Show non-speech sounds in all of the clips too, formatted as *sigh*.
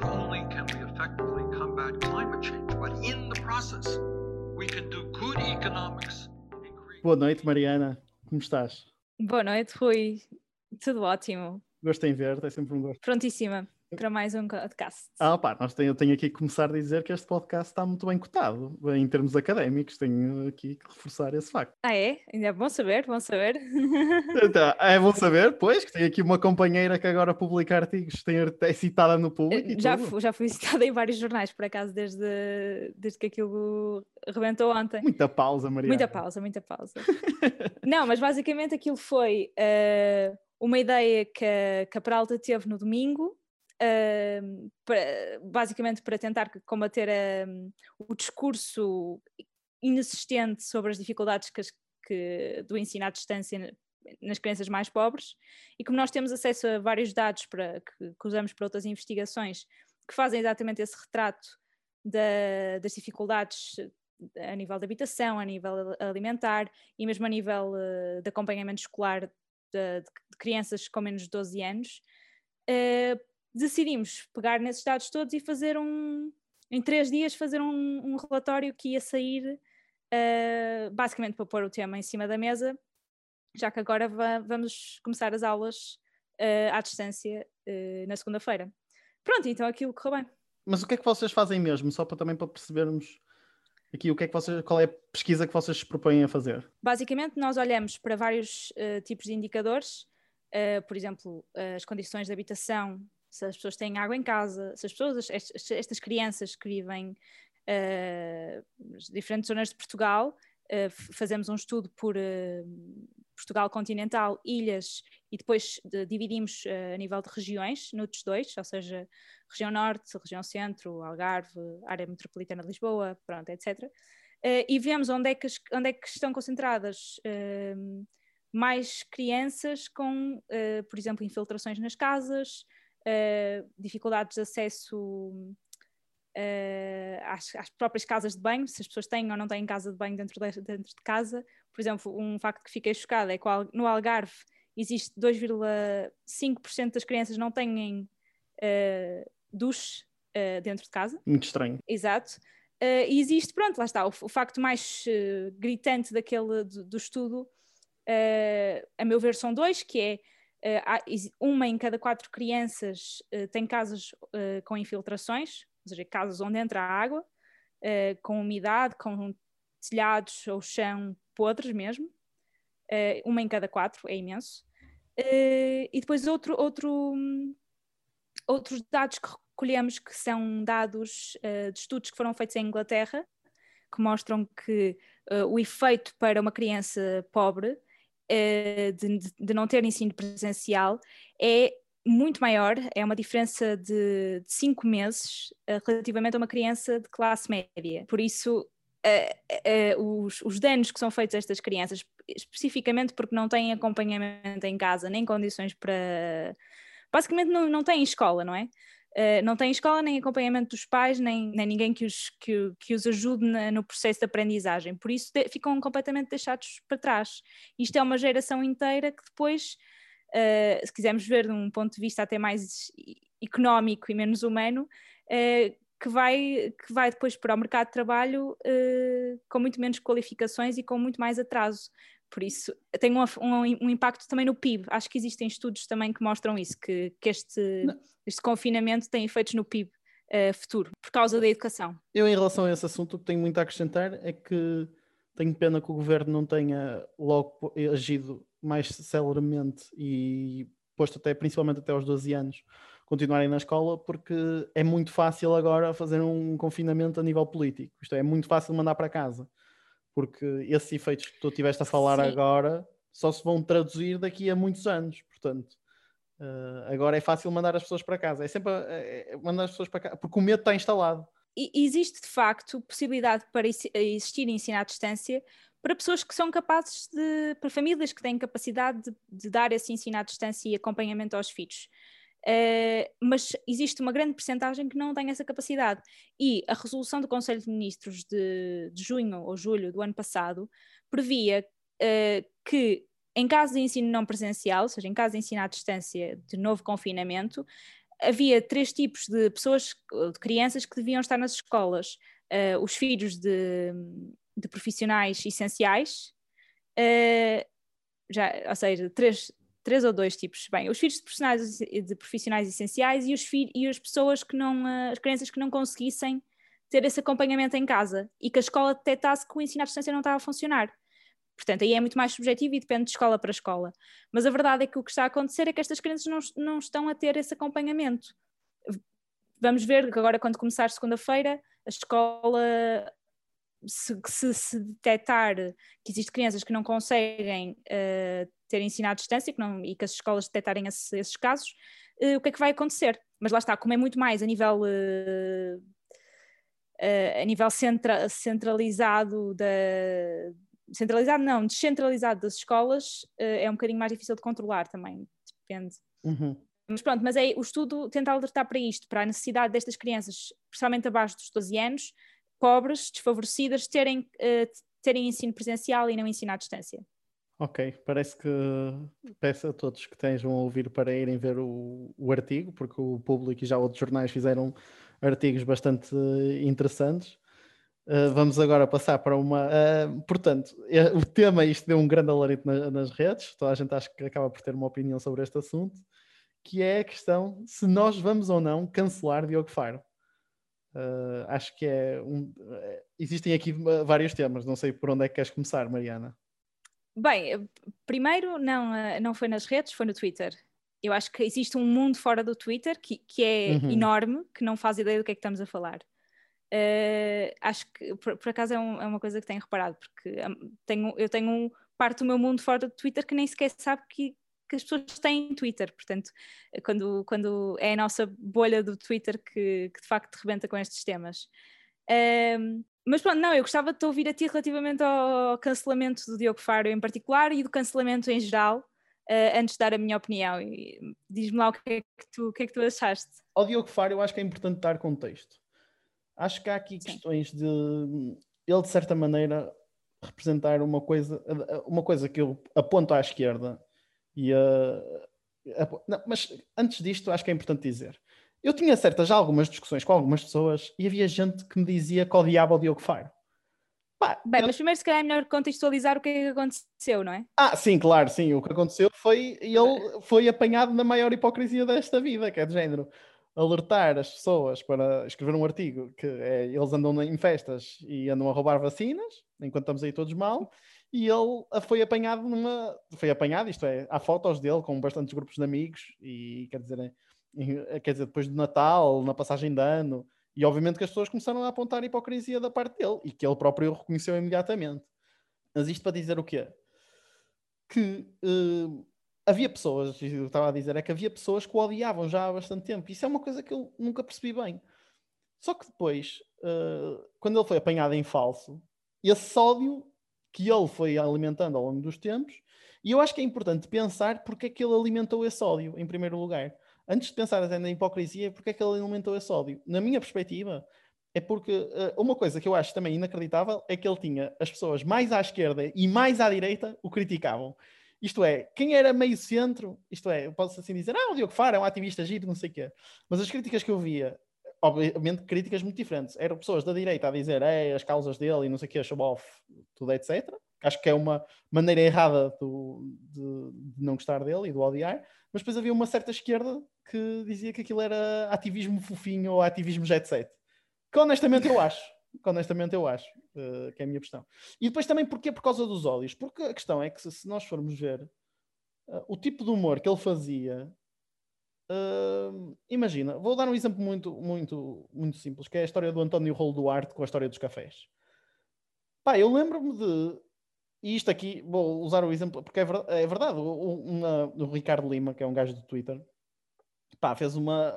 not only can we effectively combat climate change, but in the process, we can do good economics. Boa noite, Mariana. Como estás? Boa noite, Rui. Tudo ótimo. Gosto em ver, é sempre um gosto. Prontíssima para mais um podcast. Ah, pá, nós tenho, eu tenho aqui que começar a dizer que este podcast está muito bem cotado em termos académicos. Tenho aqui que reforçar esse facto. Ah, é? Ainda é bom saber, bom saber. *laughs* Então, é bom saber, pois, que tenho aqui uma companheira que agora publica artigos, tem, é citada no público. já, fui, já fui citada em vários jornais, por acaso, desde, desde que aquilo rebentou ontem. Muita pausa, Maria. Muita pausa, muita pausa. *laughs* Não, mas basicamente aquilo foi uh, uma ideia que a, que a Peralta teve no domingo para, basicamente para tentar combater uh, o discurso inexistente sobre as dificuldades que, que, do ensino à distância nas crianças mais pobres. E como nós temos acesso a vários dados para, que, que usamos para outras investigações que fazem exatamente esse retrato da, das dificuldades a nível de habitação, a nível alimentar e mesmo a nível uh, de acompanhamento escolar de, de, crianças com menos de 12 anos, uh, decidimos pegar nesses dados todos e fazer um, em três dias, fazer um, um relatório que ia sair uh, basicamente para pôr o tema em cima da mesa, já que agora va vamos começar as aulas uh, à distância uh, na segunda-feira. Pronto, então aquilo correu bem. Mas o que é que vocês fazem mesmo, só para também para percebermos aqui o que é que vocês, qual é a pesquisa que vocês se propõem a fazer? Basicamente, nós olhamos para vários tipos de indicadores, por exemplo, as condições de habitação se as pessoas têm água em casa, se as pessoas, estas, estas crianças que vivem uh, diferentes zonas de Portugal, uh, fazemos um estudo por uh, Portugal continental, ilhas, e depois de, dividimos a nível de regiões, noutros dois, ou seja, região norte, região centro, Algarve, área metropolitana de Lisboa, pronto, etc. e vemos onde é que, onde é que estão concentradas mais crianças com, por exemplo, infiltrações nas casas, uh, dificuldades de acesso uh, às, às, próprias casas de banho, se as pessoas têm ou não têm casa de banho dentro de, dentro de casa. Por exemplo, um facto que fiquei chocada é que no Algarve existe 2,5% das crianças não têm uh, duche uh, dentro de casa. Muito estranho. Exato. E existe, pronto, lá está, o, o facto mais gritante daquele do, do estudo, a meu ver, são dois, que é uma em cada quatro crianças uh, tem casas uh, com infiltrações, ou seja, casas onde entra água, com umidade, com telhados ou chão podres mesmo. uma em cada quatro, é imenso. e depois outro, outro, outros dados que recolhemos que são dados de estudos que foram feitos em Inglaterra, que mostram que o efeito para uma criança pobre de, de, não ter ensino presencial é muito maior, é uma diferença de, de cinco meses uh, relativamente a uma criança de classe média. Por isso, uh, os, os danos que são feitos a estas crianças, especificamente porque não têm acompanhamento em casa, nem condições para. Basicamente, não, não têm escola, não é? Uh, não têm escola, nem acompanhamento dos pais, nem, nem ninguém que os, que, que os ajude na, no processo de aprendizagem. Por isso de, ficam completamente deixados para trás. Isto é uma geração inteira que depois, uh, se quisermos ver de um ponto de vista até mais económico e menos humano, uh, que, vai, que vai depois para o mercado de trabalho com muito menos qualificações e com muito mais atraso. Por isso, tem um, um, um, impacto também no PIB. Acho que existem estudos também que mostram isso, que, que este, este confinamento tem efeitos no PIB uh, eh, futuro, por causa da educação. Eu, em relação a esse assunto, o que tenho muito a acrescentar é que tenho pena que o governo não tenha logo agido mais celeremente e posto até, principalmente até aos 12 anos, continuarem na escola, porque é muito fácil agora fazer um confinamento a nível político. Isto é, é muito fácil mandar para casa porque esses efeitos que tu tiveste a falar Sim. agora só se vão traduzir daqui a muitos anos, portanto. Uh, agora é fácil mandar as pessoas para casa, é sempre é, é mandar as pessoas para casa, porque o medo está instalado. E existe de facto possibilidade para existir ensino à distância para pessoas que são capazes de, para famílias que têm capacidade de, de dar esse ensino à distância e acompanhamento aos filhos. Uh, mas existe uma grande percentagem que não tem essa capacidade. E a resolução do Conselho de Ministros de, de junho ou julho do ano passado previa uh, que, em caso de ensino não presencial, ou seja, em caso de ensino à distância de novo confinamento, havia três tipos de pessoas, de crianças que deviam estar nas escolas. Uh, os filhos de, de profissionais essenciais, já, ou seja, três, três ou dois tipos. Bem, os filhos de profissionais, de profissionais essenciais e, os filhos, e as pessoas que não, uh, as crianças que não conseguissem ter esse acompanhamento em casa e que a escola detectasse que o ensino à distância não estava a funcionar. Portanto, aí é muito mais subjetivo e depende de escola para escola. Mas a verdade é que o que está a acontecer é que estas crianças não, não estão a ter esse acompanhamento. Vamos ver que agora, quando começar segunda-feira, a escola, se, se, se, detectar que existem crianças que não conseguem uh, ter ensino à distância que não, e que as escolas detectarem esse, esses casos, uh, o que é que vai acontecer? Mas lá está, como é muito mais a nível. Uh, a nível centra, centralizado da, centralizado não, descentralizado das escolas é um bocadinho mais difícil de controlar também, depende. Uhum. Mas pronto, mas é, o estudo tenta alertar para isto, para a necessidade destas crianças, principalmente abaixo dos 12 anos, pobres, desfavorecidas, terem, uh, terem ensino presencial e não ensino à distância. Ok, parece que peço a todos que estejam a ouvir para irem ver o, o artigo, porque o público e já outros jornais fizeram artigos bastante interessantes. Uh, vamos agora passar para uma. Uh, portanto, é, o tema, isto deu um grande alarito na, nas redes, toda a gente acho que acaba por ter uma opinião sobre este assunto, que é a questão se nós vamos ou não cancelar Diogo Faro. Uh, acho que é um. Existem aqui vários temas, não sei por onde é que queres começar, Mariana. Bem, primeiro não, não foi nas redes, foi no Twitter. Eu acho que existe um mundo fora do Twitter que, que é uhum. enorme, que não faz ideia do que é que estamos a falar. Uh, acho que por, por acaso é, um, é, uma coisa que tenho reparado, porque tenho, eu tenho um, parte do meu mundo fora do Twitter que nem sequer sabe que, que as pessoas têm Twitter, portanto, quando, quando é a nossa bolha do Twitter que, que de facto rebenta com estes temas. Uh, mas pronto, não, eu gostava de te ouvir a ti relativamente ao cancelamento do Diogo Faro em particular e do cancelamento em geral, uh, antes de dar a minha opinião. Diz-me lá o que é que tu, o que é que tu achaste. Ao Diogo Faro eu acho que é importante dar contexto acho que há aqui Sim. questões de ele de certa maneira representar uma coisa, uma coisa que eu aponto à esquerda e a, não, mas antes disto acho que é importante dizer. Eu tinha certas já algumas discussões com algumas pessoas e havia gente que me dizia que odiava o Diogo Faro. Bem, eu... mas primeiro se calhar é melhor contextualizar o que é que aconteceu, não é? Ah, sim, claro, sim. O que aconteceu foi ele foi apanhado na maior hipocrisia desta vida, que é de género alertar as pessoas para escrever um artigo que é, eles andam em festas e andam a roubar vacinas, enquanto estamos aí todos mal, e ele foi apanhado numa. Foi apanhado, isto é, há fotos dele com bastantes grupos de amigos, e quer dizer, quer dizer, depois do Natal, na passagem de ano, e obviamente que as pessoas começaram a apontar a hipocrisia da parte dele, e que ele próprio reconheceu imediatamente. Mas isto para dizer o quê? Que uh, havia pessoas, eu estava a dizer, é que havia pessoas que o odiavam já há bastante tempo. Isso é uma coisa que eu nunca percebi bem. Só que depois, uh, quando ele foi apanhado em falso, esse ódio que ele foi alimentando ao longo dos tempos, e eu acho que é importante pensar porque é que ele alimentou esse ódio, em primeiro lugar. Antes de pensar até na hipocrisia, porque é que ele alimentou esse ódio? Na minha perspectiva, é porque uh, uma coisa que eu acho também inacreditável é que ele tinha as pessoas mais à esquerda e mais à direita o criticavam. Isto é, quem era meio centro, isto é, posso assim dizer, ah, o Diogo Faro é um ativista giro, não sei o quê. Mas as críticas que eu via, obviamente críticas muito diferentes. Eram pessoas da direita a dizer é, as causas dele e não sei o quê, show off, tudo etc. Acho que é uma maneira errada do, de, de, não gostar dele e do odiar. Mas depois havia uma certa esquerda que dizia que aquilo era ativismo fofinho ou ativismo jet set. Que honestamente eu acho que honestamente eu acho uh, que é a minha questão. E depois também porque por causa dos ódios, porque a questão é que se, se nós formos ver uh, o tipo de humor que ele fazia, uh, imagina, vou dar um exemplo muito, muito, muito simples, que é a história do António Rolo Duarte com a história dos cafés. Pá, eu lembro-me de e isto aqui, vou usar o exemplo, porque é verdade, é verdade o, o, o Ricardo Lima, que é um gajo do Twitter, pá, fez uma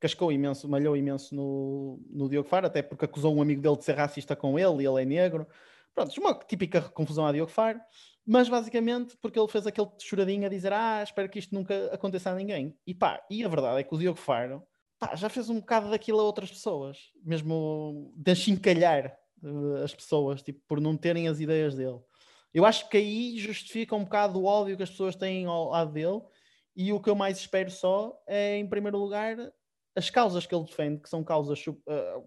cascou imenso, malhou imenso no, no Diogo Faro, até porque acusou um amigo dele de ser racista com ele e ele é negro. Pronto, uma típica confusão a Diogo Faro, mas basicamente porque ele fez aquele choradinho a dizer: Ah, espero que isto nunca aconteça a ninguém. E pá, e a verdade é que o Diogo Faro pá, já fez um bocado daquilo a outras pessoas, mesmo de achincalhar uh, as pessoas, tipo, por não terem as ideias dele. Eu acho que aí justifica um bocado o ódio que as pessoas têm ao lado dele. E o que eu mais espero só é, em primeiro lugar, as causas que ele defende, que são causas, uh,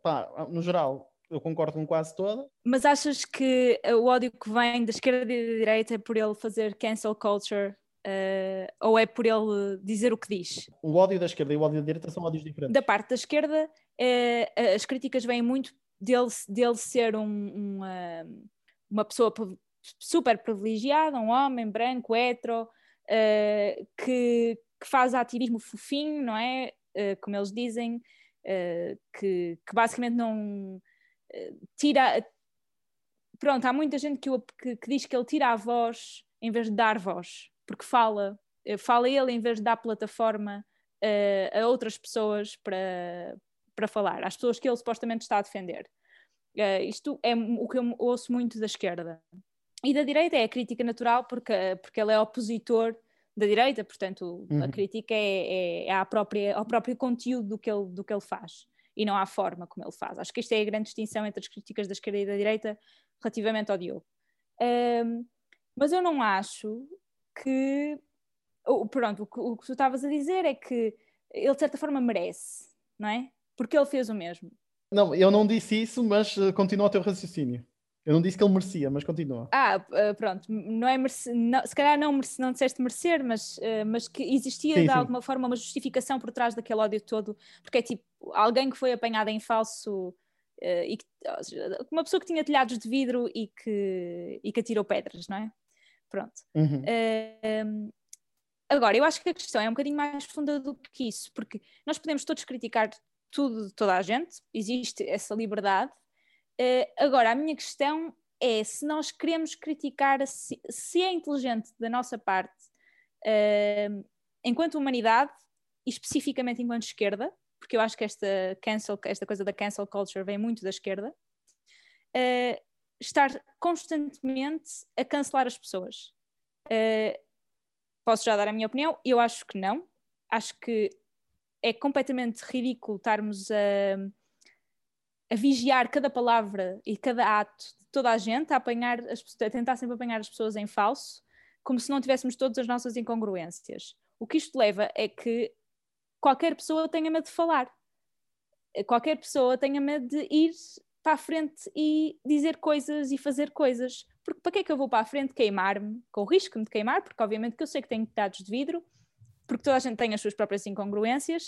pá, no geral, eu concordo com quase toda. Mas achas que o ódio que vem da esquerda e da direita é por ele fazer cancel culture Uh, ou é por ele dizer o que diz? O ódio da esquerda e o ódio da direita são ódios diferentes. Da parte da esquerda, uh, as críticas vêm muito dele, dele ser um, uma, uma pessoa super privilegiada, um homem branco, hetero, que, que, faz ativismo fofinho, não é? como eles dizem, que, que, basicamente não tira. Pronto, há muita gente que, que, que diz que ele tira a voz em vez de dar voz porque fala, eh, fala ele em vez de dar plataforma uh, a outras pessoas para, para falar, às pessoas que ele supostamente está a defender. Uh, isto é o que eu ouço muito da esquerda. E da direita é a crítica natural, porque, porque ele é opositor da direita, portanto, uhum. a crítica é, é, é à própria, ao próprio conteúdo do que, ele, do que ele faz e não à forma como ele faz. Acho que esta é a grande distinção entre as críticas da esquerda e da direita relativamente ao Diogo. Um, mas eu não acho que. Pronto, o que, o que tu estavas a dizer é que ele de certa forma merece, não é? Porque ele fez o mesmo. Não, eu não disse isso, mas uh, continua o teu raciocínio. Eu não disse que ele merecia, mas continua. Ah, uh, pronto, não é merece, não, se calhar não, merece, não disseste merecer, mas, uh, mas que existia sim, de sim. alguma forma uma justificação por trás daquele ódio todo, porque é tipo alguém que foi apanhado em falso uh, e que, uma pessoa que tinha telhados de vidro e que, e que atirou pedras, não é? Pronto. Uhum. Uh, agora, eu acho que a questão é um bocadinho mais profunda do que isso, porque nós podemos todos criticar tudo de toda a gente, existe essa liberdade. Uh, agora, a minha questão é se nós queremos criticar, se, é inteligente da nossa parte, uh, enquanto humanidade, e especificamente enquanto esquerda, porque eu acho que esta, cancel, esta coisa da cancel culture vem muito da esquerda, uh, estar constantemente a cancelar as pessoas. Uh, posso já dar a minha opinião? Eu acho que não. Acho que é completamente ridículo estarmos a, a vigiar cada palavra e cada ato de toda a gente, a, apanhar as, a tentar sempre apanhar as pessoas em falso, como se não tivéssemos todas as nossas incongruências. O que isto leva é que qualquer pessoa tenha medo de falar. Qualquer pessoa tenha medo de ir para a frente e dizer coisas e fazer coisas. Porque para que é que eu vou para a frente queimar-me, com o risco de queimar, porque obviamente que eu sei que tenho dados de vidro, porque toda a gente tem as suas próprias incongruências,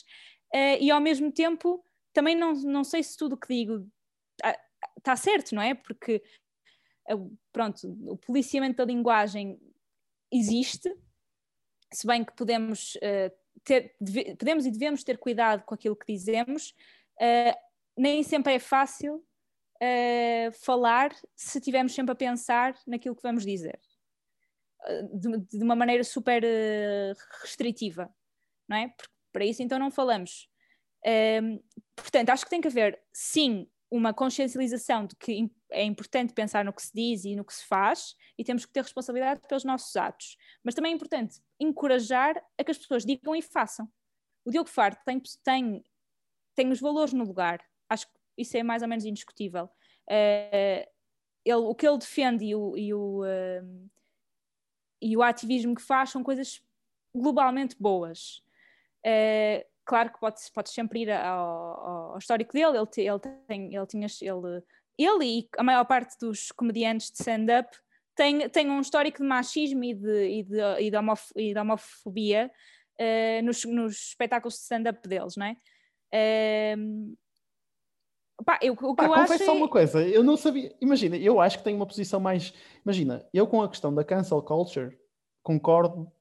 uh, e ao mesmo tempo também não, não sei se tudo o que digo está certo, não é? Porque, uh, pronto, o policiamento da linguagem existe, se bem que podemos, uh, ter, deve, podemos e devemos ter cuidado com aquilo que dizemos, nem sempre é fácil uh, falar se estivermos sempre a pensar naquilo que vamos dizer. Uh, de, de, uma maneira super uh, restritiva, não é? Porque para isso então não falamos. Ehm, portanto, acho que tem que haver, sim, uma consciencialização de que é importante pensar no que se diz e no que se faz e temos que ter responsabilidade pelos nossos atos. Mas também é importante encorajar a que as pessoas digam e façam. O Diogo Faro tem, tem, tem os valores no lugar. Acho que isso é mais ou menos indiscutível. Uh, ele, o que ele defende e o, e, o, uh, e o ativismo que faz são coisas globalmente boas. Uh, claro que pode, pode sempre ir ao, ao histórico dele, ele, ele, tem, ele, tinha, ele, ele e a maior parte dos comediantes de stand-up tem um histórico de machismo e de, e de, e de, homof, e de homofobia uh, nos, nos espetáculos de stand-up deles, não é? Uh, Pá, eu, o Pá, confesso só é... uma coisa, eu não sabia. Imagina, eu acho que tenho uma posição mais. Imagina, eu com a questão da cancel culture concordo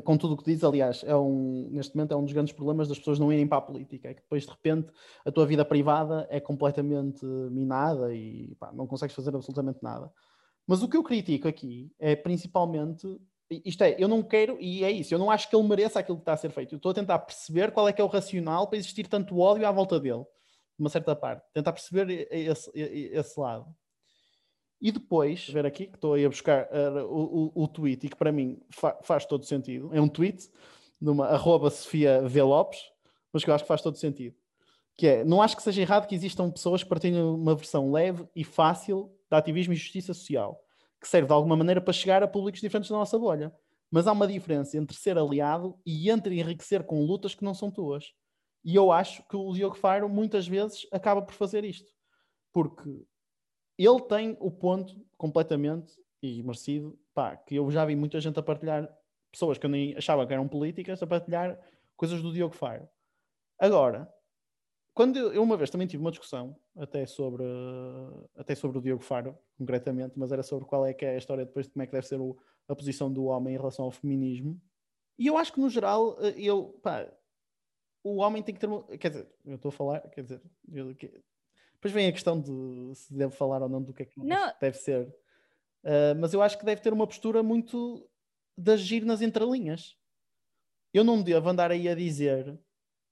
com tudo o que diz. Aliás, é um, neste momento é um dos grandes problemas das pessoas não irem para a política. É que depois, de repente, a tua vida privada é completamente minada e pá, não consegues fazer absolutamente nada. Mas o que eu critico aqui é principalmente. Isto é, eu não quero, e é isso, eu não acho que ele mereça aquilo que está a ser feito. Eu estou a tentar perceber qual é que é o racional para existir tanto ódio à volta dele uma certa parte, tentar perceber esse, esse lado. E depois, ver aqui, que estou aí a buscar uh, o, o, tweet e que para mim fa faz todo sentido. É um tweet de uma arroba Sofia V. Lopes, mas que eu acho que faz todo sentido. Que é, não acho que seja errado que existam pessoas que partilhem uma versão leve e fácil de ativismo e justiça social, que serve de alguma maneira para chegar a públicos diferentes da nossa bolha. Mas há uma diferença entre ser aliado e entre enriquecer com lutas que não são tuas. E eu acho que o Diogo Faro muitas vezes acaba por fazer isto. Porque ele tem o ponto completamente e merecido, pá, que eu já vi muita gente a partilhar, pessoas que eu nem achava que eram políticas, a partilhar coisas do Diogo Faro. Agora, quando eu, uma vez também tive uma discussão até sobre, até sobre o Diogo Faro, concretamente, mas era sobre qual é que é a história depois de como é que deve ser o, a posição do homem em relação ao feminismo. E eu acho que no geral, eh, eu, pá, o homem tem que ter. Quer dizer, eu estou a falar, quer dizer, eu, depois vem a questão de se deve falar ou não do que é que não. deve ser. Uh, mas eu acho que deve ter uma postura muito de agir nas entrelinhas. Eu não devo andar aí a dizer,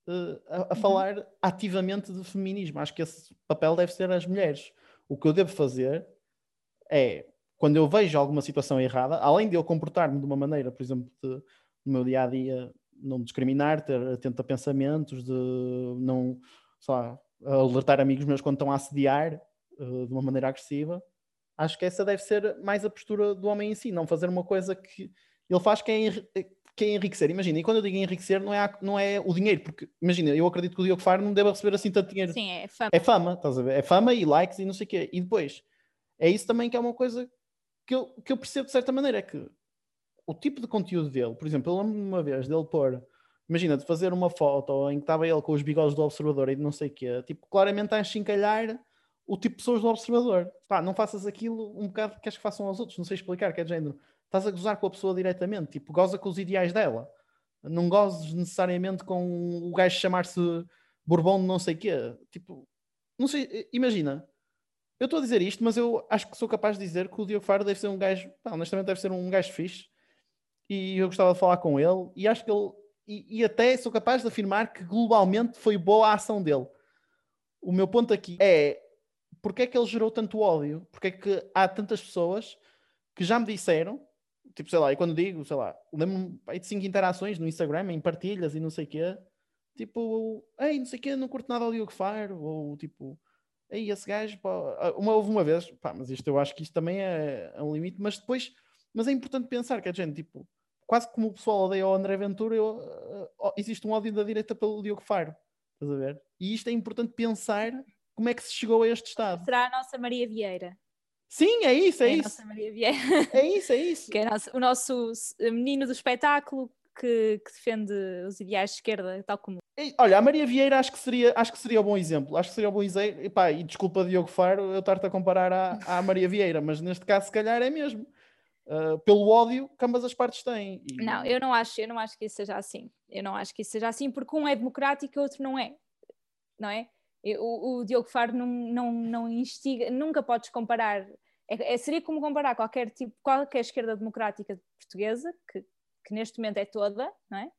uh, a, a uhum. falar ativamente de feminismo. Acho que esse papel deve ser as mulheres. O que eu devo fazer é, quando eu vejo alguma situação errada, além de eu comportar-me de uma maneira, por exemplo, de, no meu dia a dia, não discriminar, ter atento a pensamentos, de não, sei lá, alertar amigos meus quando estão a assediar uh, de uma maneira agressiva. Acho que essa deve ser mais a postura do homem em si, não fazer uma coisa que ele faz que é, que é enriquecer. Imagina, e quando eu digo enriquecer, não é, não é o dinheiro, porque imagina, eu acredito que o Diogo Faro não deve receber assim tanto dinheiro. Sim, é fama. É fama, estás a ver? É fama e likes e não sei o quê. E depois, é isso também que é uma coisa que eu, que eu percebo de certa maneira, é que o tipo de conteúdo dele, por exemplo, eu lembro-me uma vez dele pôr, imagina, de fazer uma foto em que estava ele com os bigodes do observador e não sei o quê, tipo, claramente a enchincalhar o tipo de pessoas do observador. Pá, não faças aquilo um bocado que queres que façam aos outros, não sei explicar, que é de género. Estás a gozar com a pessoa diretamente, tipo, goza com os ideais dela. Não gozes necessariamente com o gajo chamar-se Bourbon de não sei o quê. Tipo, não sei, imagina, eu estou a dizer isto, mas eu acho que sou capaz de dizer que o Diogo Faro deve ser um gajo, pá, honestamente deve ser um gajo fixe e eu gostava de falar com ele e acho que ele e, e, até sou capaz de afirmar que globalmente foi boa a ação dele. O meu ponto aqui é porque é que ele gerou tanto ódio? Porque é que há tantas pessoas que já me disseram, tipo, sei lá, e quando digo, sei lá, lembro-me de cinco interações no Instagram, em partilhas e não sei o quê, tipo, ei, não sei o quê, não curto nada ao Diogo Faro, ou tipo, ei, esse gajo, pá, uma, houve uma vez, pá, mas isto eu acho que isto também é, é um limite, mas depois, mas é importante pensar que a gente, tipo, quase como o pessoal odeia o André Ventura, eu, uh, existe um ódio da direita pelo Diogo Faro. Estás a ver? E isto é importante pensar como é que se chegou a este estado. Será a nossa Maria Vieira. Sim, é isso, é, é isso. Nossa Maria Vieira. *laughs* É isso, é isso. que é nosso, o nosso menino do espetáculo que, que, defende os ideais de esquerda, tal como. Olha, a Maria Vieira acho que seria, acho que seria um bom exemplo. Acho que seria um bom exemplo. E, pá, e desculpa, Diogo Faro, eu estar-te a comparar à, à Maria Vieira, mas neste caso, se calhar, é mesmo uh, pelo ódio que ambas as partes têm. E... Não, eu não acho, eu não acho que isso seja assim. Eu não acho que isso seja assim, porque um é democrático e o outro não é. Não é? O, o Diogo Faro não, não, não instiga, nunca podes comparar. É, é, seria como comparar qualquer tipo, qualquer esquerda democrática portuguesa, que, que neste momento é toda, não é?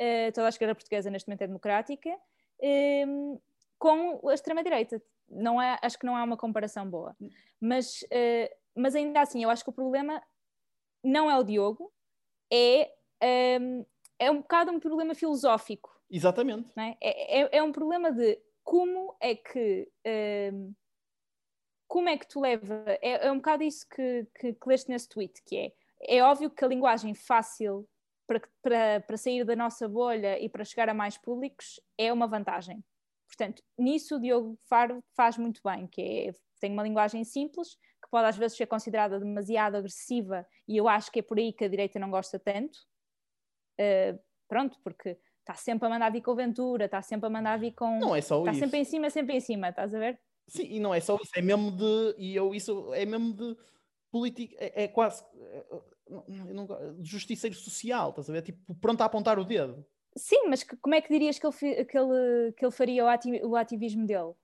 Uh, toda a esquerda portuguesa neste momento é democrática, uh, com a extrema-direita. Não é, acho que não há uma comparação boa. Mas, uh, mas ainda assim, eu acho que o problema não é o Diogo, é, um, é um bocado um problema filosófico. Exatamente. É? É, é? é? um problema de como é que. Um, como é que tu leva. É, é um bocado isso que, que, que leste nesse tweet, que é. É óbvio que a linguagem fácil para, para, para sair da nossa bolha e para chegar a mais públicos é uma vantagem. Portanto, nisso o Diogo Faro faz muito bem, que é, tem uma linguagem simples, pode às vezes ser considerada demasiado agressiva e eu acho que é por aí que a direita não gosta tanto. Uh, pronto, porque está sempre a mandar vir com Ventura, está sempre a mandar vir com. Não é só está isso. Está sempre em cima, sempre em cima, estás a ver? Sim, e não é só isso, é mesmo de. E eu, isso é mesmo de política, é, é quase. É, não, de justiceiro social, estás a ver? Tipo, pronto a apontar o dedo. Sim, mas que, como é que dirias que ele, que ele, que ele faria o ativismo dele?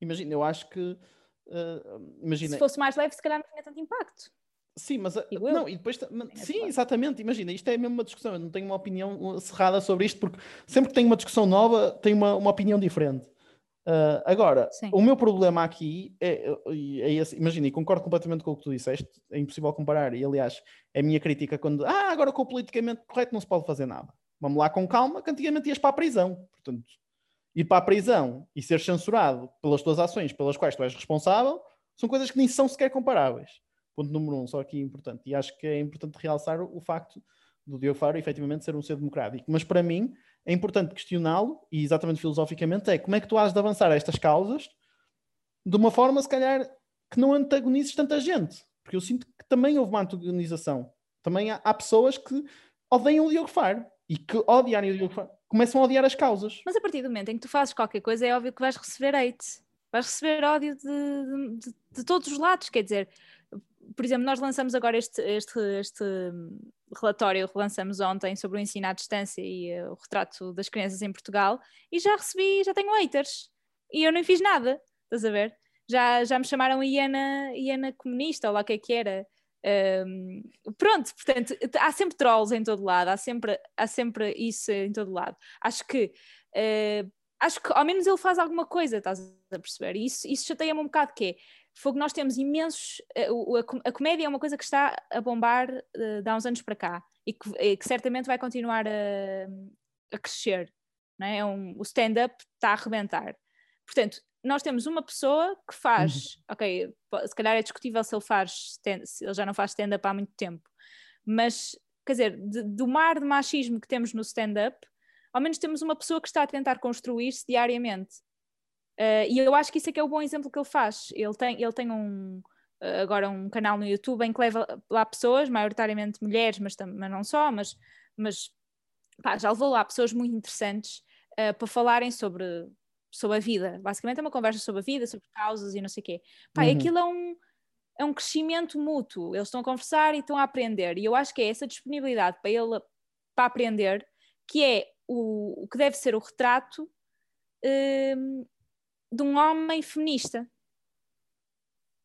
Imagina, eu acho que Uh, imagina... Se fosse mais leve, se calhar não tinha tanto impacto. Sim, mas uh, não, e depois sim, exatamente. Imagina, isto é mesmo uma discussão. Eu não tenho uma opinião cerrada sobre isto, porque sempre que tenho uma discussão nova, tenho uma, uma opinião diferente. Uh, agora, sim. o meu problema aqui é, é esse. Imagina, e concordo completamente com o que tu disseste, é impossível comparar. E aliás, é a minha crítica quando, ah, agora com o politicamente correto não se pode fazer nada. Vamos lá com calma, que antigamente ias para a prisão. Portanto, ir para a prisão e ser censurado pelas tuas ações pelas quais tu és responsável, são coisas que nem são sequer comparáveis. Ponto número um, só aqui importante. E acho que é importante realçar o facto do Diogo Faro efetivamente ser um ser democrático. Mas para mim, é importante questioná-lo, e exatamente filosoficamente, é como é que tu has de avançar estas causas de uma forma, se calhar, que não antagonizes tanta gente. Porque eu sinto que também houve uma antagonização. Também há, há pessoas que odeiam o Diogo Faro e que odiarem o Diogo Faro começam a odiar as causas. Mas a partir do momento em que tu fazes qualquer coisa, é óbvio que vais receber hate. Vais receber ódio de, de, de todos os lados. Quer dizer, por exemplo, nós lançamos agora este, este, este relatório, lançamos ontem sobre o ensino à distância e uh, o retrato das crianças em Portugal e já recebi, já tenho haters. E eu nem fiz nada, estás a ver? Já, já me chamaram Iana, Iana comunista, ou lá o que é que era. Um, pronto, portanto, há sempre trolls em todo lado, há sempre, há sempre isso em todo lado. Acho que uh, acho que ao menos ele faz alguma coisa, estás a perceber? E isso, isso chateia-me um bocado que é Fogo, nós temos imensos. Uh, a, comédia é uma coisa que está a bombar uh, de há uns anos para cá e que, e que certamente vai continuar a, a crescer. Não é? é um, o stand-up está a arrebentar. Portanto, nós temos uma pessoa que faz, uhum. ok, se calhar é discutível se ele faz, se ele já não faz stand-up há muito tempo, mas quer dizer, de, do mar de machismo que temos no stand-up, ao menos temos uma pessoa que está a tentar construir-se diariamente. Uh, e eu acho que isso é que é o bom exemplo que ele faz. Ele tem, ele tem um, agora um canal no YouTube em que leva lá pessoas, maioritariamente mulheres, mas, mas não só, mas, mas pá, já levou lá pessoas muito interessantes uh, para falarem sobre sobre a vida. Basicamente é uma conversa sobre a vida, sobre causas e não sei o quê. Pá, uhum. aquilo é um, é um crescimento mútuo. Eles estão a conversar e estão a aprender. E eu acho que é essa disponibilidade para ele para aprender que é o, o que deve ser o retrato um, de um homem feminista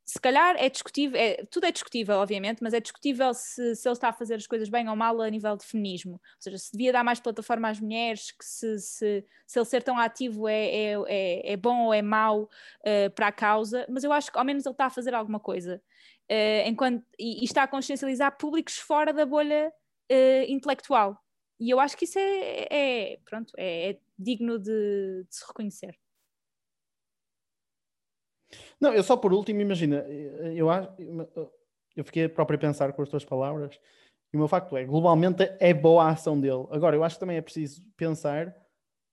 se calhar é discutível, é, tudo é discutível, obviamente, mas é discutível se, se ele está a fazer as coisas bem ou mal a nível de feminismo. Ou seja, se devia dar mais plataforma às mulheres, que se, se, se ele ser tão ativo é, é, é, é bom ou é mau uh, para a causa, mas eu acho que ao menos ele está a fazer alguma coisa. Uh, enquanto, e, e, está a consciencializar públicos fora da bolha uh, intelectual. E eu acho que isso é, é pronto, é, é digno de, de se reconhecer. Não, eu só por último, imagina, eu, eu fiquei próprio a pensar com as tuas palavras, e o meu facto é, globalmente é boa a ação dele. Agora, eu acho que também é preciso pensar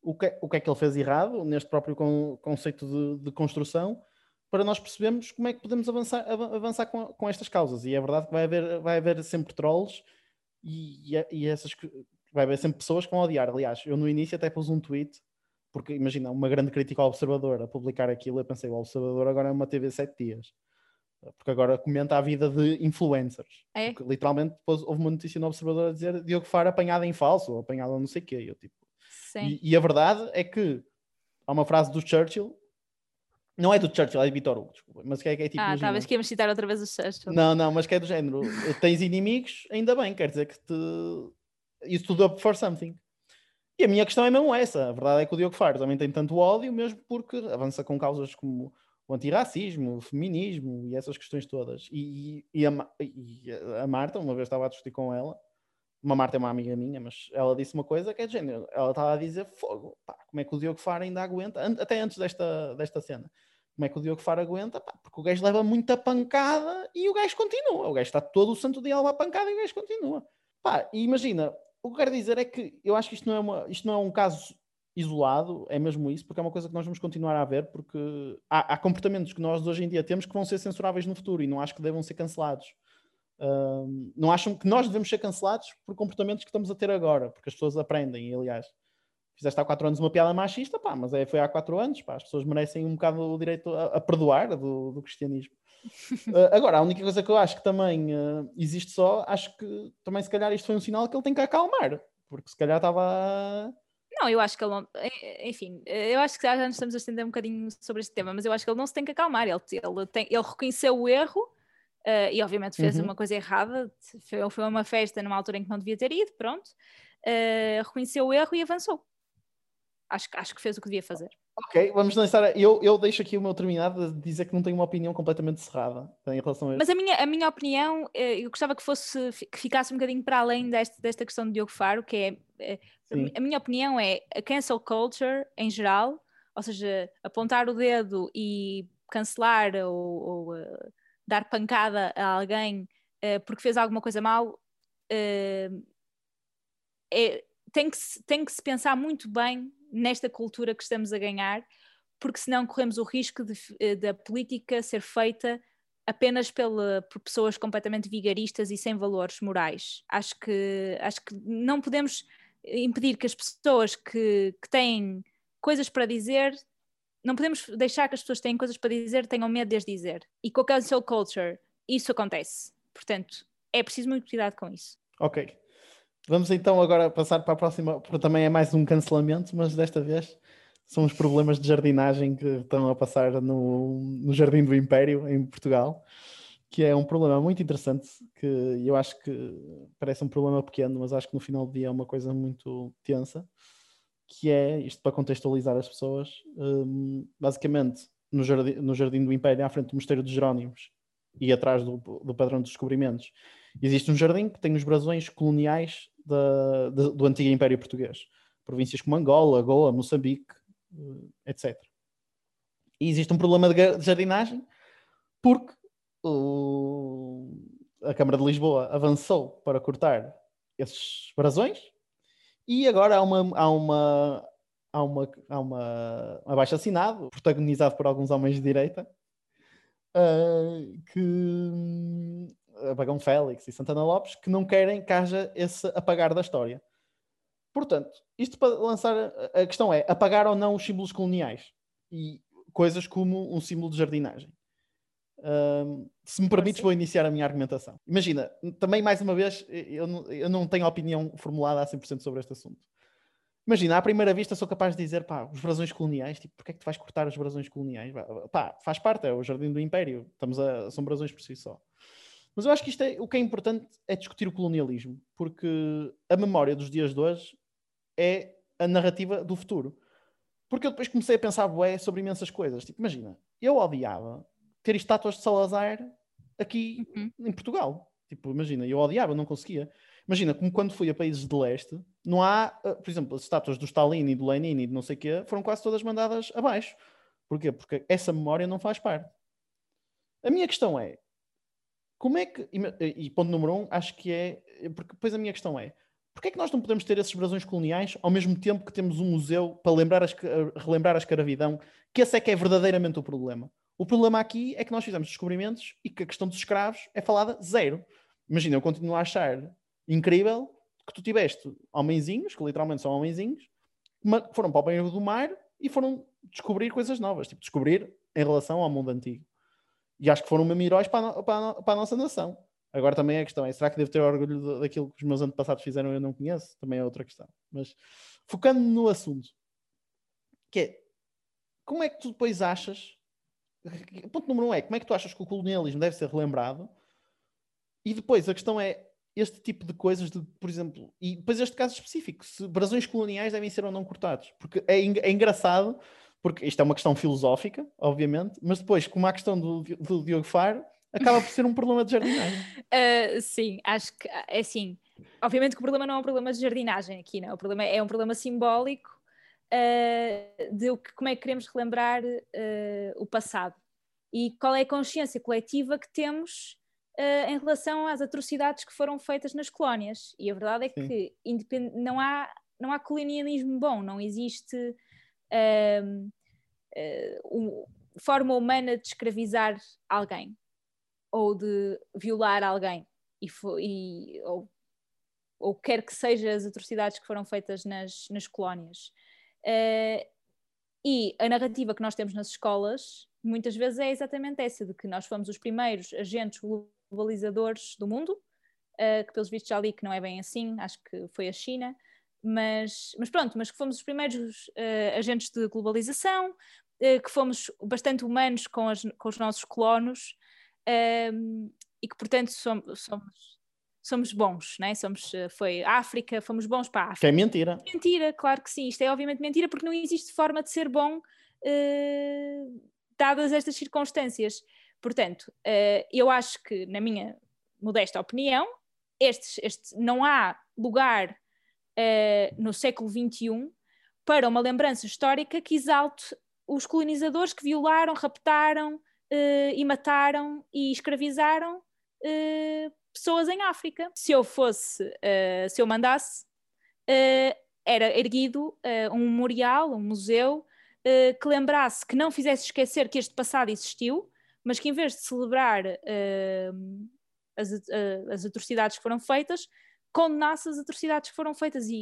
o que, o que é que ele fez errado neste próprio con, conceito de, de, construção, para nós percebermos como é que podemos avançar, avançar com, com estas causas. E é verdade que vai haver, vai haver sempre trolls e, e, essas vai haver sempre pessoas que vão odiar. Aliás, eu no início até pus um tweet porque imagina, uma grande crítica ao Observador a publicar aquilo, eu pensei, o Observador agora é uma TV sete dias. Porque agora comenta a vida de influencers. É? Porque, literalmente depois houve uma notícia no Observador a dizer Diogo Faro apanhado em falso, ou apanhado não sei o quê. Eu, tipo... E, e, a verdade é que há uma frase do Churchill, não é do Churchill, é de Vitor Hugo, desculpa, mas que é, que é tipo. Ah, talvez que íamos citar outra vez o Churchill. Não, não, mas que é do género. Tens inimigos, ainda bem, quer dizer que te. Isso tudo up for something. E a minha questão é mesmo essa. A verdade é que o Diogo Faro também tem tanto ódio, mesmo porque avança com causas como o antirracismo, o feminismo e essas questões todas. E, e, a, e, a, Marta, uma vez estava a discutir com ela, uma Marta é uma amiga minha, mas ela disse uma coisa que é de género. Ela estava a dizer: fogo, pá, como é que o Diogo Faro ainda aguenta? Até antes desta, desta cena. Como é que o Diogo Faro aguenta? Pá, porque o gajo leva muita pancada e o gajo continua. O gajo está todo o santo dia a levar pancada e o gajo continua. Pá, e imagina, o que quero dizer é que eu acho que isto não é, uma, isto não é um caso isolado, é mesmo isso, porque é uma coisa que nós vamos continuar a ver, porque há, há comportamentos que nós hoje em dia temos que vão ser censuráveis no futuro e não acho que devam ser cancelados. Uh, não acham que nós devemos ser cancelados por comportamentos que estamos a ter agora, porque as pessoas aprendem, aliás, fizeste há 4 anos uma piada machista, pá, mas é, foi há 4 anos, pá, as pessoas merecem um bocado o direito a, a perdoar do, do cristianismo. Uh, agora, a única coisa que eu acho que também uh, existe só, acho que também se calhar isto foi um sinal que ele tem que acalmar, porque se calhar estava. Não, eu acho que ele não. Enfim, eu acho que já nos estamos a estender um bocadinho sobre este tema, mas eu acho que ele não se tem que acalmar. Ele, ele, tem, ele reconheceu o erro uh, e, obviamente, fez uhum. uma coisa errada. Foi, foi uma festa numa altura em que não devia ter ido, pronto. reconheceu o erro e avançou. Acho, acho que fez o que devia fazer. Ok, vamos lançar. Eu, eu deixo aqui o meu terminado de dizer que não tenho uma opinião completamente cerrada em relação a Mas a minha, a minha opinião, eh, eu gostava que fosse que ficasse um bocadinho para além desta, desta questão de Diogo Faro, que é eh, a minha opinião é a cancel culture em geral, ou seja, apontar o dedo e cancelar ou, ou uh, dar pancada a alguém uh, porque fez alguma coisa mal uh, é, tem que, se, tem que se pensar muito bem nesta cultura que estamos a ganhar, porque senão corremos o risco eh, da política ser feita apenas pela, por pessoas completamente vigaristas e sem valores morais. Acho que, acho que não podemos impedir que as pessoas que, que têm coisas para dizer, não podemos deixar que as pessoas que têm coisas para dizer tenham medo de as dizer. E com a cancel culture, isso acontece. Portanto, é preciso muito cuidado com isso. Ok. Vamos então agora passar para a próxima, porque também é mais um cancelamento, mas desta vez são os problemas de jardinagem que estão a passar no, no Jardim do Império, em Portugal, que é um problema muito interessante, que eu acho que parece um problema pequeno, mas acho que no final do dia é uma coisa muito tensa, que é, isto para contextualizar as pessoas, um, basicamente no jardim, no jardim do Império, à frente do Mosteiro dos Jerónimos e atrás do, do Padrão dos Descobrimentos, existe um jardim que tem os brasões coloniais da, da, do antigo Império Português. Províncias como Angola, Goa, Moçambique, eh, etc. E existe um problema de jardinagem porque o, a Câmara de Lisboa avançou para cortar esses brasões e agora há uma, há uma, há uma, há uma abaixo assinado, protagonizado por alguns homens de direita, uh, que Apagão Félix e Santana Lopes, que não querem que haja esse apagar da história. Portanto, isto para lançar a questão é apagar ou não os símbolos coloniais e coisas como um símbolo de jardinagem. Um, se me permites, vou iniciar a minha argumentação. Imagina, também mais uma vez, eu não, eu não tenho opinião formulada a 100% sobre este assunto. Imagina, à primeira vista sou capaz de dizer, pá, os brasões coloniais, tipo, porquê é que tu vais cortar os brasões coloniais? Pá, faz parte, é o Jardim do Império, estamos a, são brasões por si só. Mas eu acho que isto é, o que é importante é discutir o colonialismo, porque a memória dos dias de hoje é a narrativa do futuro. Porque eu depois comecei a pensar bué, sobre imensas coisas. Tipo, imagina, eu odiava ter estátuas de Salazar aqui uhum. em Portugal. Tipo, imagina, eu odiava, não conseguia. Imagina, como quando fui a países de leste, não há, eh, por exemplo, as estátuas do Stalin e do Lenin e de não sei o quê, foram quase todas mandadas abaixo. Porquê? Porque essa memória não faz parte. A minha questão é, como é que, e ponto número um, acho que é, porque depois a minha questão é, Porquê é que nós não podemos ter esses brasões coloniais ao mesmo tempo que temos um museu para lembrar as, relembrar a escravidão? Que esse é que é verdadeiramente o problema. O problema aqui é que nós fizemos descobrimentos e que a questão dos escravos é falada zero. Imagina, eu continuo a achar incrível que tu tiveste homenzinhos, que literalmente são homenzinhos, foram para o banheiro do mar e foram descobrir coisas novas, tipo descobrir em relação ao mundo antigo. E acho que foram mesmo heróis para a, para a, para a nossa nação. Agora também é a questão é, será que devo ter orgulho daquilo que os meus antepassados fizeram e eu não conheço? Também é outra questão. Mas focando no assunto, que é, como é que tu depois achas, ponto número um é, como é que tu achas que o colonialismo deve ser relembrado? E depois a questão é, este tipo de coisas, de, por exemplo, e depois este caso específico, se brasões coloniais devem ser ou não cortados. Porque é, é engraçado, porque isto é uma questão filosófica, obviamente, mas depois, como a questão do, do Diogo Faro, acaba por ser um problema de jardinagem. Uh, *laughs* sim, acho que é assim. Obviamente que o problema não é um problema de jardinagem aqui, não. O problema é um problema simbólico uh, de que, como é que queremos relembrar uh, o passado e qual é a consciência coletiva que temos em relação às atrocidades que foram feitas nas colónias. E a verdade é que não há não há colonialismo bom, não existe uh, uh, forma humana de escravizar alguém ou de violar alguém e, e ou, ou quer que seja as atrocidades que foram feitas nas, nas colónias. Uh, e a narrativa que nós temos nas escolas muitas vezes é exatamente essa, de que nós fomos os primeiros agentes globalizadores do mundo, uh, que pelos vistos já li que não é bem assim, acho que foi a China, mas, mas pronto, mas que fomos os primeiros uh, agentes de globalização, uh, que fomos bastante humanos com, as, com os nossos colonos, um, e que, portanto, somos, somos, somos bons, né? somos, eh, foi África, fomos bons para a África. Que é mentira. Mentira, claro que sim, isto é obviamente mentira, porque não existe forma de ser bom uh, dadas estas circunstâncias. Portanto, uh, eu acho que, na minha modesta opinião, estes, este, não há lugar uh, no século XXI para uma lembrança histórica que exalte os colonizadores que violaram, raptaram, uh, e mataram e escravizaram uh, pessoas em África. Se eu fosse, uh, se eu mandasse, era erguido um memorial, um museu, que lembrasse, que não fizesse esquecer que este passado existiu, mas que em vez de celebrar as, as atrocidades que foram feitas, condenasse as atrocidades que foram feitas e,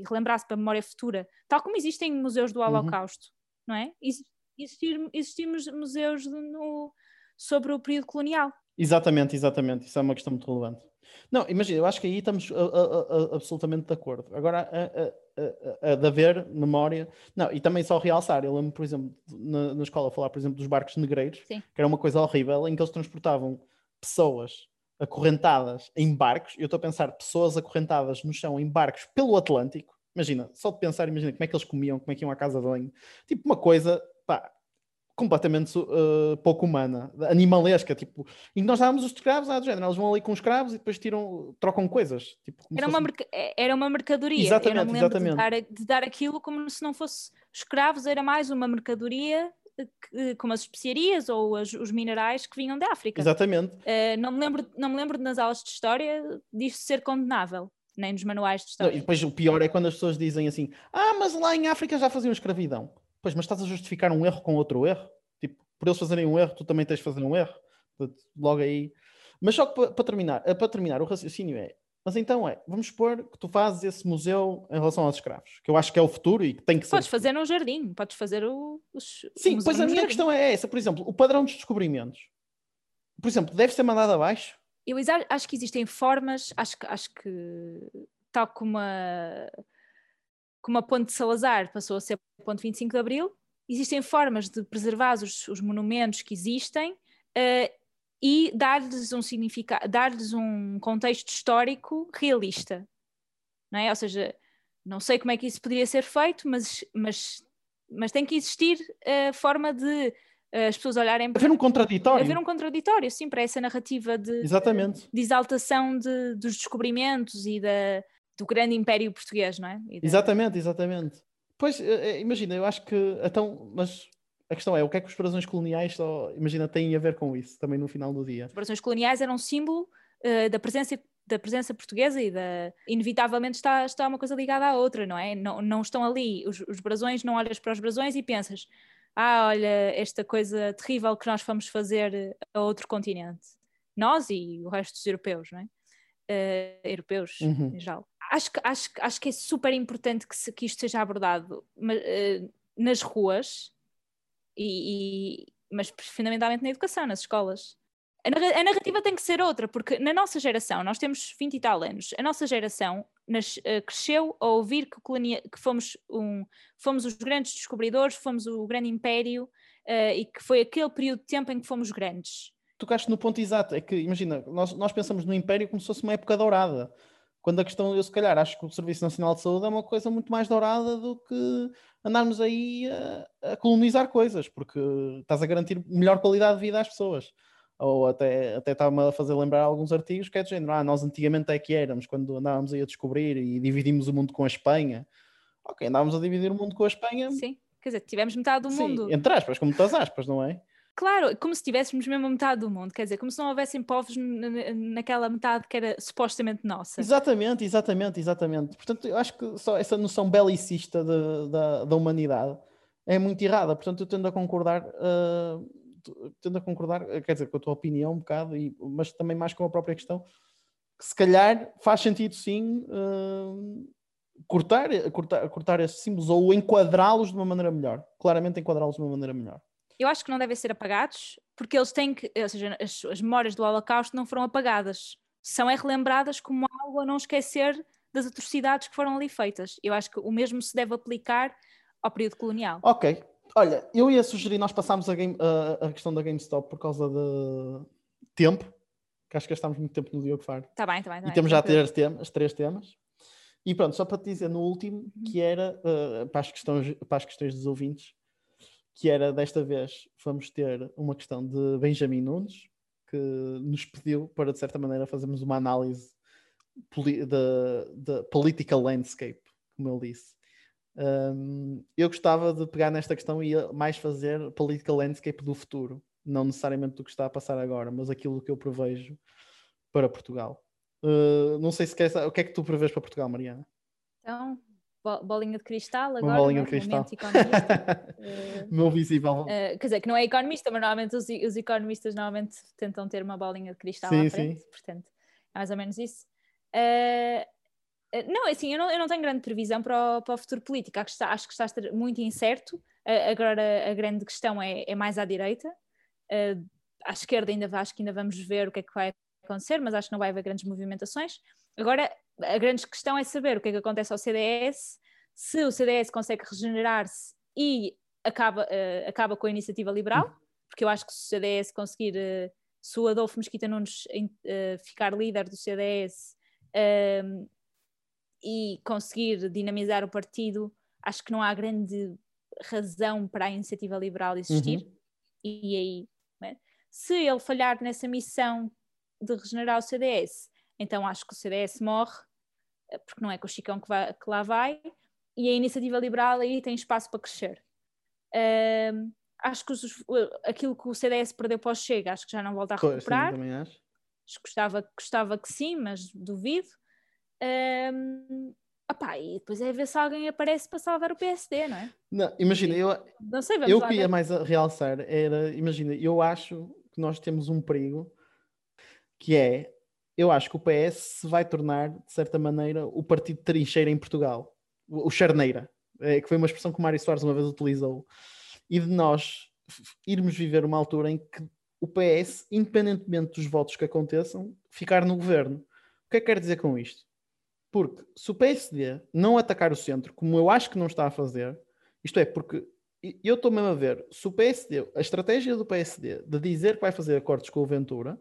e relembrasse para a memória futura, tal como existem museus do uhum. Holocausto, uhum. não é? Existir, existir museus no, sobre o período colonial. Exatamente, exatamente. Isso é uma questão muito relevante. Não, imagina, eu acho que aí estamos a, a, a, absolutamente de acordo. Agora, a, de haver memória. Não, e também só realçar. Eu lembro, por exemplo, na, na escola, falar, por exemplo, dos barcos negreiros, Sim. que era uma coisa horrível, em que eles transportavam pessoas acorrentadas em barcos. Eu estou a pensar pessoas acorrentadas no chão em barcos pelo Atlântico. Imagina, só de pensar, imagina como é que eles comiam, como é que iam à casa de banho. Tipo, uma coisa, pá, completamente uh, pouco humana, animalesca, tipo, e nós dávamos os escravos ah, do género, eles vão ali com os escravos e depois tiram, trocam coisas. Tipo, era, uma fosse... É, era uma mercadoria, exatamente, eu não me lembro. De, dar, de dar aquilo como se não fosse escravos, era mais uma mercadoria eh, como as especiarias ou as, os minerais que vinham da África. Exatamente. Uh, não, me lembro, não me lembro nas aulas de história disto ser condenável, nem nos manuais de história. Não, e depois o pior é quando as pessoas dizem assim: ah, mas lá em África já faziam escravidão. Pois, mas estás a justificar um erro com outro erro? Tipo, por eles fazerem um erro, tu também tens de fazer um erro. Logo aí. Mas só que para, para terminar, para terminar, o raciocínio é: mas então é, vamos supor que tu fazes esse museu em relação aos escravos, que eu acho que é o futuro e que tem que ser. Podes fazer num jardim, podes fazer o. Os, Sim, pois a minha jardim. questão é essa, por exemplo, o padrão dos descobrimentos. Por exemplo, deve ser mandado abaixo? Eu acho que existem formas, acho que, acho que tal como a, como a Ponte de Salazar passou a ser a Ponte 25 de Abril, existem formas de preservar os, os monumentos que existem uh, e dar-lhes um significado, dar-lhes um contexto histórico realista, não é? Ou seja, não sei como é que isso poderia ser feito, mas, mas, mas tem que existir a forma de uh, as pessoas olharem para... Haver um contraditório. Haver um contraditório, sim, para essa narrativa de, Exatamente. de, exaltação de, dos descobrimentos e da, do grande império português, não é? Da... Exatamente, exatamente. Pois, eh, eh, imagina, eu acho que. Então, mas a questão é, o que é que os brasões coloniais, só, imagina, têm a ver com isso também no final do dia? Os brasões coloniais eram um símbolo uh, da presença da presença portuguesa e da inevitavelmente está, está uma coisa ligada à outra, não é? Não, não estão ali, os, os brasões, não olhas para os brasões e pensas, ah, olha, esta coisa terrível que nós fomos fazer a outro continente. Nós e o resto dos europeus, não é? Uh, europeus, uhum. em geral acho, que, acho, acho que é super importante que, se, que isto seja abordado mas, uh, nas ruas, e, e, mas fundamentalmente na educação, nas escolas. A, narrativa tem que ser outra, porque na nossa geração, nós temos 20 e tal anos, a nossa geração nas, uh, cresceu a ouvir que, colonia, que fomos, um, fomos os grandes descobridores, fomos o grande império uh, e que foi aquele período de tempo em que fomos grandes. Tocaste no ponto exato, é que imagina, nós, nós pensamos no império como se fosse uma época dourada. Quando a questão, eu se calhar acho que o Serviço Nacional de Saúde é uma coisa muito mais dourada do que andarmos aí a, a colonizar coisas, porque estás a garantir melhor qualidade de vida às pessoas. Ou até, até está-me a fazer lembrar alguns artigos que é de género, ah, nós antigamente é que éramos, quando andávamos aí a descobrir e dividimos o mundo com a Espanha. Ok, andávamos a dividir o mundo com a Espanha. Sim, quer dizer, tivemos metade do Sim, mundo. Entre aspas, com muitas aspas, não é? Claro, como se tivéssemos mesmo a metade do mundo, quer dizer, como se não houvessem povos naquela metade que era supostamente nossa. Exatamente, exatamente, exatamente. Portanto, eu acho que só essa noção belicista de, da, da humanidade é muito errada. Portanto, eu tendo a concordar, uh, tendo a concordar, quer dizer, com a tua opinião um bocado, e, mas também mais com a própria questão, que se calhar faz sentido sim uh, cortar, cortar, cortar esses símbolos ou enquadrá-los de uma maneira melhor. Claramente enquadrá-los de uma maneira melhor eu acho que não devem ser apagados, porque eles têm que, ou seja, as, as memórias do Holocausto não foram apagadas, são é relembradas como algo a não esquecer das atrocidades que foram ali feitas. Eu acho que o mesmo se deve aplicar ao período colonial. Ok. Olha, eu ia sugerir nós passarmos a, game, a, a questão da GameStop por causa de tempo, que acho que gastámos muito tempo no Diogo Faro. Está bem, está bem. Tá e temos já três temas, três temas. E pronto, só para te dizer no último, uhum. que era uh, para, as questões, para as questões dos ouvintes, que era desta vez vamos ter uma questão de Benjamin Nunes, que nos pediu para, de certa maneira, fazermos uma análise da political landscape, como ele disse. Um, eu gostava de pegar nesta questão e mais fazer political landscape do futuro, não necessariamente do que está a passar agora, mas aquilo que eu prevejo para Portugal. Uh, não sei se quer, o que é que tu prevês para Portugal, Mariana? Então, bolinha de cristal agora, uma bolinha de cristal. uh, Meu visível. Uh, quer dizer, que não é economista, mas normalmente os, os, economistas normalmente tentam ter uma bolinha de cristal sim, à frente, sim. portanto, é mais ou menos isso. Uh, não, é assim, eu não, eu não tenho grande previsão para o, para o futuro político, acho que, está, acho que está a estar muito incerto. agora a grande questão é, é mais à direita. à esquerda ainda acho que ainda vamos ver o que é que vai acontecer, mas acho que não vai haver grandes movimentações. Agora, a grande questão é saber o que é que acontece ao CDS, se o CDS consegue regenerar-se e acaba, uh, acaba com a iniciativa liberal, porque eu acho que se o CDS conseguir, uh, se o Adolfo Mesquita Nunes uh, ficar líder do CDS ehm, e conseguir dinamizar o partido, acho que não há grande razão para a iniciativa liberal existir. Uhum. E, e aí, né? se ele falhar nessa missão de regenerar o CDS, então acho que o CDS morre porque não é com o Chicão que, vai, que lá vai, e a iniciativa liberal aí tem espaço para crescer. Uh, acho que os, aquilo que o CDS perdeu para o Chega, acho que já não volta a recuperar. Sim, acho. Gostava, gostava que sim, mas duvido. Um, opá, e depois é ver se alguém aparece para salvar o PSD, não é? Não, imagina, eu, não sei, eu queria mais a realçar era, imagina, eu acho que nós temos um perigo que é eu acho que o PS vai tornar, de certa maneira, o partido de trincheira em Portugal. O, o charneira, é, que foi uma expressão que o Mário Soares uma vez utilizou. E de nós irmos viver uma altura em que o PS, independentemente dos votos que aconteçam, ficar no governo. O que é que quer dizer com isto? Porque se o PSD não atacar o centro, como eu acho que não está a fazer, isto é, porque eu estou mesmo a ver, se o PSD, a estratégia do PSD de dizer que vai fazer acordos com o Ventura,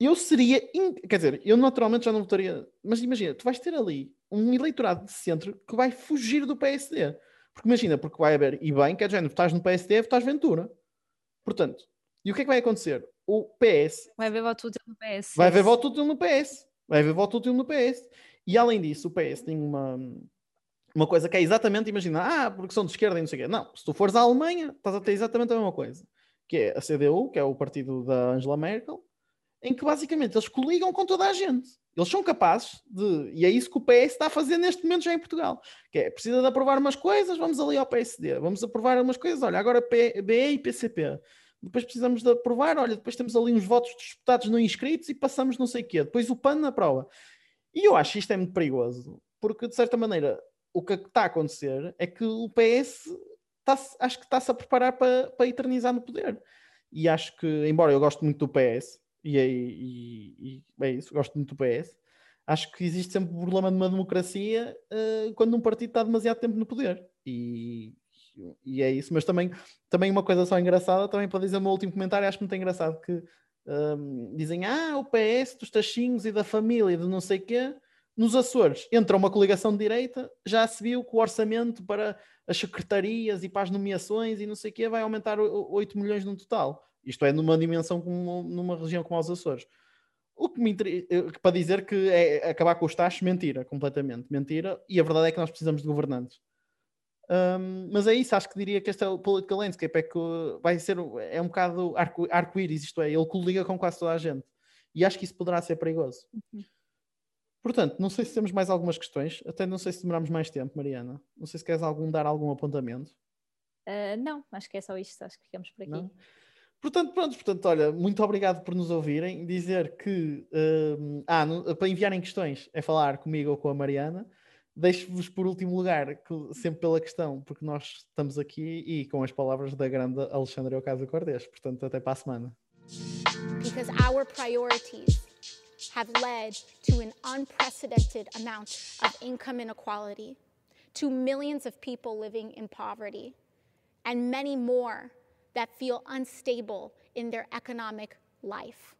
eu seria. In... Quer dizer, eu naturalmente já não votaria. Mas imagina, tu vais ter ali um eleitorado de centro que vai fugir do PSD. Porque imagina, porque vai haver, e bem, que é género, votas no PSD, votas Ventura. Portanto, e o que é que vai acontecer? O PS. Vai haver voto útil no PS. Vai haver voto útil no PS. Vai haver voto útil no PS. E além disso, o PS tem uma, uma coisa que é exatamente, imagina, ah, porque são de esquerda e não sei o quê. Não, se tu fores à Alemanha, estás a ter exatamente a mesma coisa. Que é a CDU, que é o partido da Angela Merkel, em que basicamente eles coligam com toda a gente. Eles são capazes de, e é isso que o PS está a fazer neste momento já em Portugal, que é, precisa de aprovar umas coisas, vamos ali ao PSD, vamos aprovar umas coisas, olha, agora BE e PCP, depois precisamos de aprovar, olha, depois temos ali uns votos disputados não inscritos e passamos não sei o quê, depois o PAN na prova. E eu acho isto é muito perigoso, porque de certa maneira o que está a acontecer é que o PS está acho que está-se a preparar para, para eternizar no poder. E acho que, embora eu goste muito do PS, e, e, e é isso, gosto muito do PS. Acho que existe sempre o problema de uma democracia uh, quando um partido está demasiado tempo no poder. E, e é isso. Mas também, também uma coisa só engraçada, também para dizer o meu último comentário, acho muito engraçado que um, dizem, ah, o PS dos tachinhos e da família, de não sei quê, nos Açores entra uma coligação de direita, já se viu que o orçamento para as secretarias e para as nomeações e não sei o quê vai aumentar 8 milhões no total. Isto é numa dimensão como numa região como os Açores. O que me inter... para dizer que é acabar com os taxos, mentira, completamente mentira. E a verdade é que nós precisamos de governantes. Um, mas é isso, acho que diria que este é o political landscape, é que vai ser é um bocado arco-íris, isto é, ele coliga com quase toda a gente. E acho que isso poderá ser perigoso. Uhum. Portanto, não sei se temos mais algumas questões, até não sei se demoramos mais tempo, Mariana. Não sei se queres algum, dar algum apontamento. Uh, não, acho que é só isto, acho que ficamos por aqui. Não? Portanto, pronto, portanto, olha, muito obrigado por nos ouvirem. Dizer que uh, ah, no, para enviarem questões é falar comigo ou com a Mariana. Deixo-vos por último lugar, que, sempre pela questão, porque nós estamos aqui e com as palavras da grande Alexandre Ocasio Cortez. Portanto, até para a semana. Because our priorities have led to an unprecedented amount of income inequality, to millions of people living in poverty, and many more that feel unstable in their economic life.